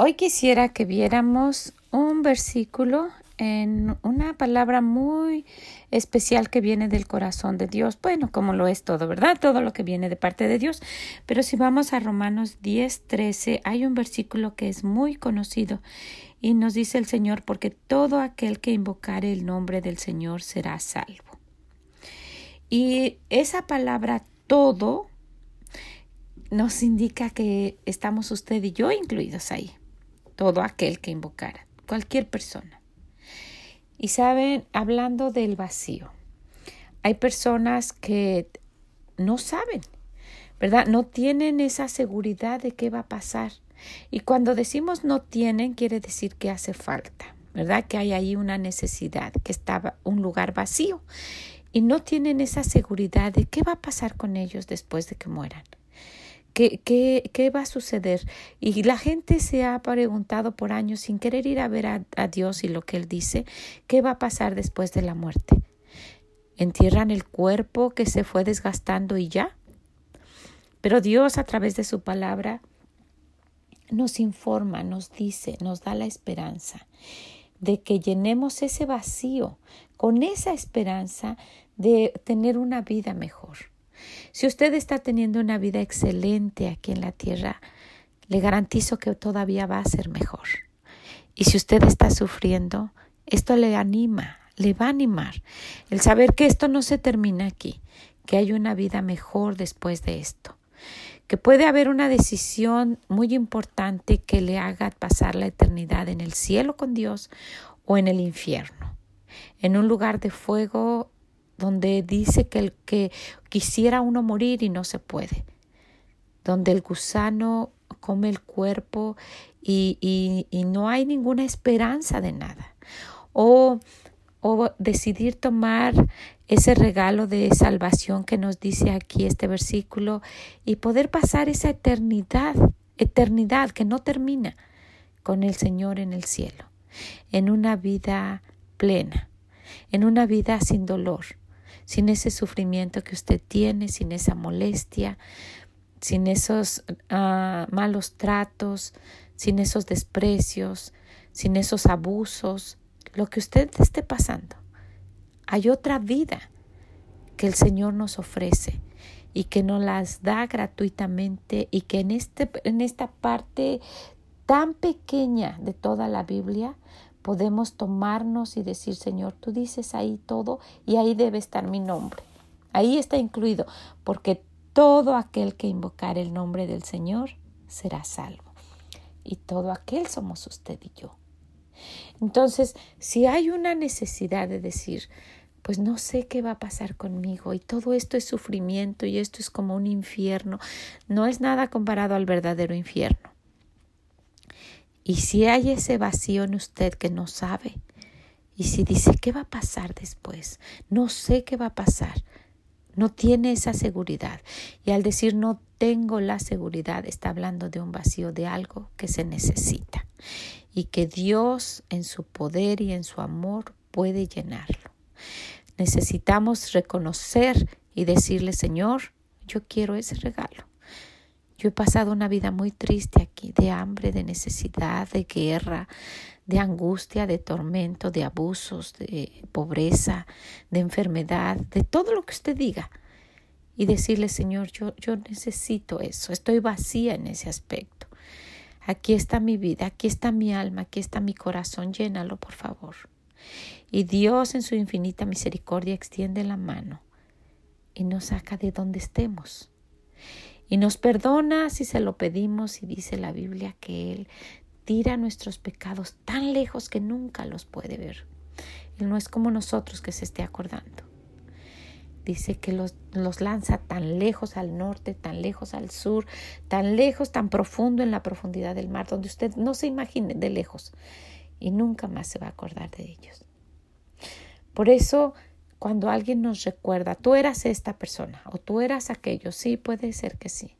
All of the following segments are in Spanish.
Hoy quisiera que viéramos un versículo en una palabra muy especial que viene del corazón de Dios. Bueno, como lo es todo, ¿verdad? Todo lo que viene de parte de Dios. Pero si vamos a Romanos 10, 13, hay un versículo que es muy conocido y nos dice el Señor, porque todo aquel que invocare el nombre del Señor será salvo. Y esa palabra todo nos indica que estamos usted y yo incluidos ahí todo aquel que invocara, cualquier persona. Y saben, hablando del vacío, hay personas que no saben, ¿verdad? No tienen esa seguridad de qué va a pasar. Y cuando decimos no tienen, quiere decir que hace falta, ¿verdad? Que hay ahí una necesidad, que estaba un lugar vacío. Y no tienen esa seguridad de qué va a pasar con ellos después de que mueran. ¿Qué, va a suceder? Y la gente se ha preguntado por años sin querer ir a ver a, a Dios y lo que Él dice, ¿qué va a pasar después de la muerte? ¿Entierran el cuerpo que se fue desgastando y ya? Pero Dios a través de su palabra nos informa, nos dice, nos da la esperanza de que llenemos ese vacío con esa esperanza de tener una vida mejor. Si usted está teniendo una vida excelente aquí en la tierra, le garantizo que todavía va a ser mejor. Y si usted está sufriendo, esto le anima, le va a animar. El saber que esto no se termina aquí, que hay una vida mejor después de esto, que puede haber una decisión muy importante que le haga pasar la eternidad en el cielo con Dios o en el infierno, en un lugar de fuego donde dice que el que quisiera uno morir y no se puede, donde el gusano come el cuerpo y, y, no hay ninguna esperanza de nada. O, o decidir tomar ese regalo de salvación que nos dice aquí este versículo y poder pasar esa eternidad, eternidad que no termina con el Señor en el cielo, en una vida plena, en una vida sin dolor, sin ese sufrimiento que usted tiene, sin esa molestia, sin esos ah, malos tratos, sin esos desprecios, sin esos abusos, lo que usted esté pasando. Hay otra vida que el Señor nos ofrece y que nos las da gratuitamente y que en, este, en esta parte tan pequeña de toda la Biblia podemos tomarnos y decir, Señor, tú dices ahí todo y ahí debe estar mi nombre. Ahí está incluido, porque todo aquel que invocar el nombre del Señor será salvo. Y todo aquel somos usted y yo. Entonces, si hay una necesidad de decir, pues no sé qué va a pasar conmigo y todo esto es sufrimiento y esto es como un infierno, no es nada comparado al verdadero infierno. Y si hay ese vacío en usted que no sabe, y si dice, ¿qué va a pasar después? No sé qué va a pasar. No tiene esa seguridad. Y al decir no tengo la seguridad, está hablando de un vacío, de algo que se necesita. Y que Dios en su poder y en su amor puede llenarlo. Necesitamos reconocer y decirle, Señor, yo quiero ese regalo. Yo he pasado una vida muy triste aquí, de hambre, de necesidad, de guerra, de angustia, de tormento, de abusos, de pobreza, de enfermedad, de todo lo que usted diga. Y decirle, Señor, yo, yo necesito eso, estoy vacía en ese aspecto. Aquí está mi vida, aquí está mi alma, aquí está mi corazón, llénalo, por favor. Y Dios en su infinita misericordia extiende la mano y nos saca de donde estemos y nos perdona si se lo pedimos y dice la Biblia que Él tira nuestros pecados tan lejos que nunca los puede ver. Él no es como nosotros que se esté acordando. dice que los, los, lanza tan lejos al norte, tan lejos al sur, tan lejos, tan profundo en la profundidad del mar, donde usted no se imagine de lejos y nunca más se va a acordar de ellos. Por eso, cuando alguien nos recuerda, tú eras esta persona o tú eras aquello, sí, puede ser que sí.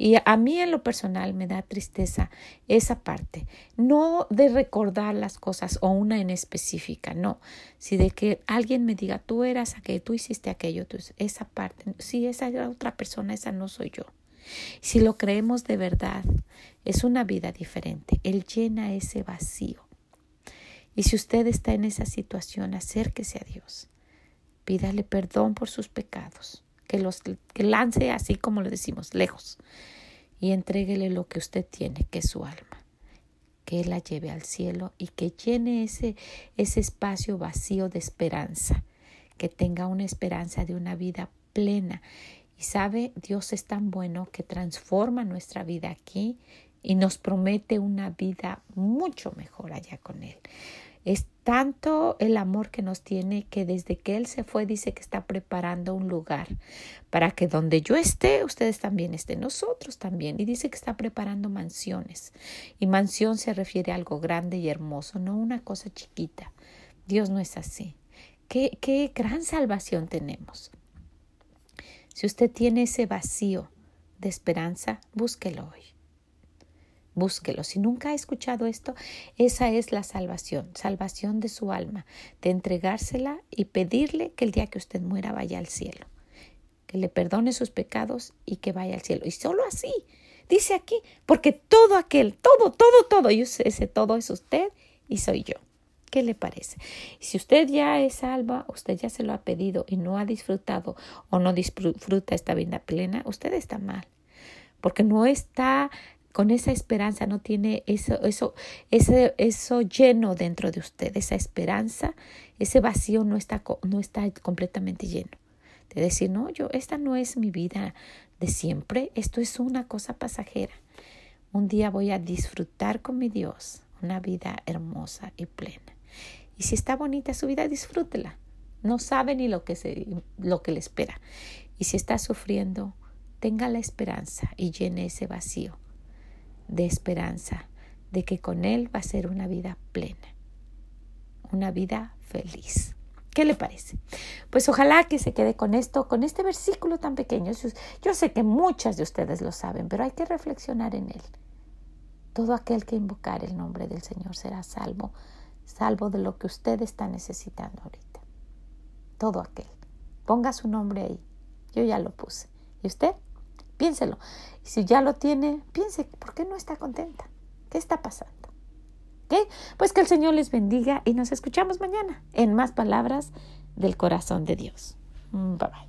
Y a mí en lo personal me da tristeza esa parte, no de recordar las cosas o una en específica, no, si de que alguien me diga, tú eras aquello, tú hiciste aquello, tú, esa parte, si esa era otra persona, esa no soy yo. Si lo creemos de verdad, es una vida diferente, Él llena ese vacío. Y si usted está en esa situación, acérquese a Dios, pídale perdón por sus pecados. Que los que lance así como le decimos, lejos, y entréguele lo que usted tiene, que es su alma, que la lleve al cielo y que llene ese, ese espacio vacío de esperanza, que tenga una esperanza de una vida plena. Y sabe, Dios es tan bueno que transforma nuestra vida aquí y nos promete una vida mucho mejor allá con Él. Es tanto el amor que nos tiene que desde que Él se fue dice que está preparando un lugar para que donde yo esté, ustedes también estén, nosotros también. Y dice que está preparando mansiones. Y mansión se refiere a algo grande y hermoso, no una cosa chiquita. Dios no es así. Qué, qué gran salvación tenemos. Si usted tiene ese vacío de esperanza, búsquelo hoy búsquelo. Si nunca ha escuchado esto, esa es la salvación, salvación de su alma, de entregársela y pedirle que el día que usted muera vaya al cielo, que le perdone sus pecados y que vaya al cielo. Y solo así, dice aquí, porque todo aquel, todo, todo, todo, y ese todo es usted y soy yo. ¿Qué le parece? Si usted ya es salva, usted ya se lo ha pedido y no ha disfrutado o no disfruta esta vida plena, usted está mal, porque no está con esa esperanza no tiene eso, eso, ese, eso lleno dentro de usted, esa esperanza, ese vacío no está, no está completamente lleno. De decir, no, yo, esta no es mi vida de siempre, esto es una cosa pasajera. Un día voy a disfrutar con mi Dios una vida hermosa y plena. Y si está bonita su vida, disfrútela. No sabe ni lo que, se, lo que le espera. Y si está sufriendo, tenga la esperanza y llene ese vacío de esperanza de que con Él va a ser una vida plena, una vida feliz. ¿Qué le parece? Pues ojalá que se quede con esto, con este versículo tan pequeño. Yo sé que muchas de ustedes lo saben, pero hay que reflexionar en él. Todo aquel que invocar el nombre del Señor será salvo, salvo de lo que usted está necesitando ahorita. Todo aquel. Ponga su nombre ahí. Yo ya lo puse. ¿Y usted? Piénselo. Y si ya lo tiene, piense, ¿por qué no está contenta? ¿Qué está pasando? ¿Qué? Pues que el Señor les bendiga y nos escuchamos mañana en más palabras del corazón de Dios. Mm, bye bye.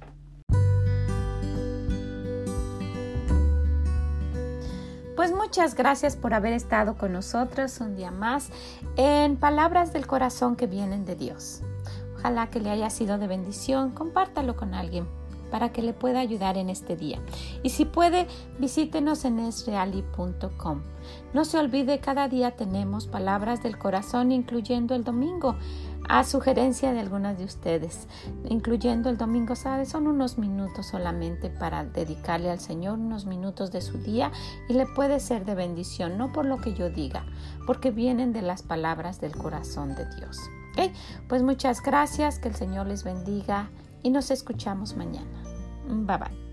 Pues muchas gracias por haber estado con nosotros un día más en Palabras del Corazón que vienen de Dios. Ojalá que le haya sido de bendición. Compártalo con alguien para que le pueda ayudar en este día. Y si puede, visítenos en esreali.com. No se olvide, cada día tenemos palabras del corazón, incluyendo el domingo, a sugerencia de algunas de ustedes, incluyendo el domingo, ¿sabe? Son unos minutos solamente para dedicarle al Señor, unos minutos de su día y le puede ser de bendición, no por lo que yo diga, porque vienen de las palabras del corazón de Dios. Pues muchas gracias, que el Señor les bendiga y nos escuchamos mañana. Bye bye.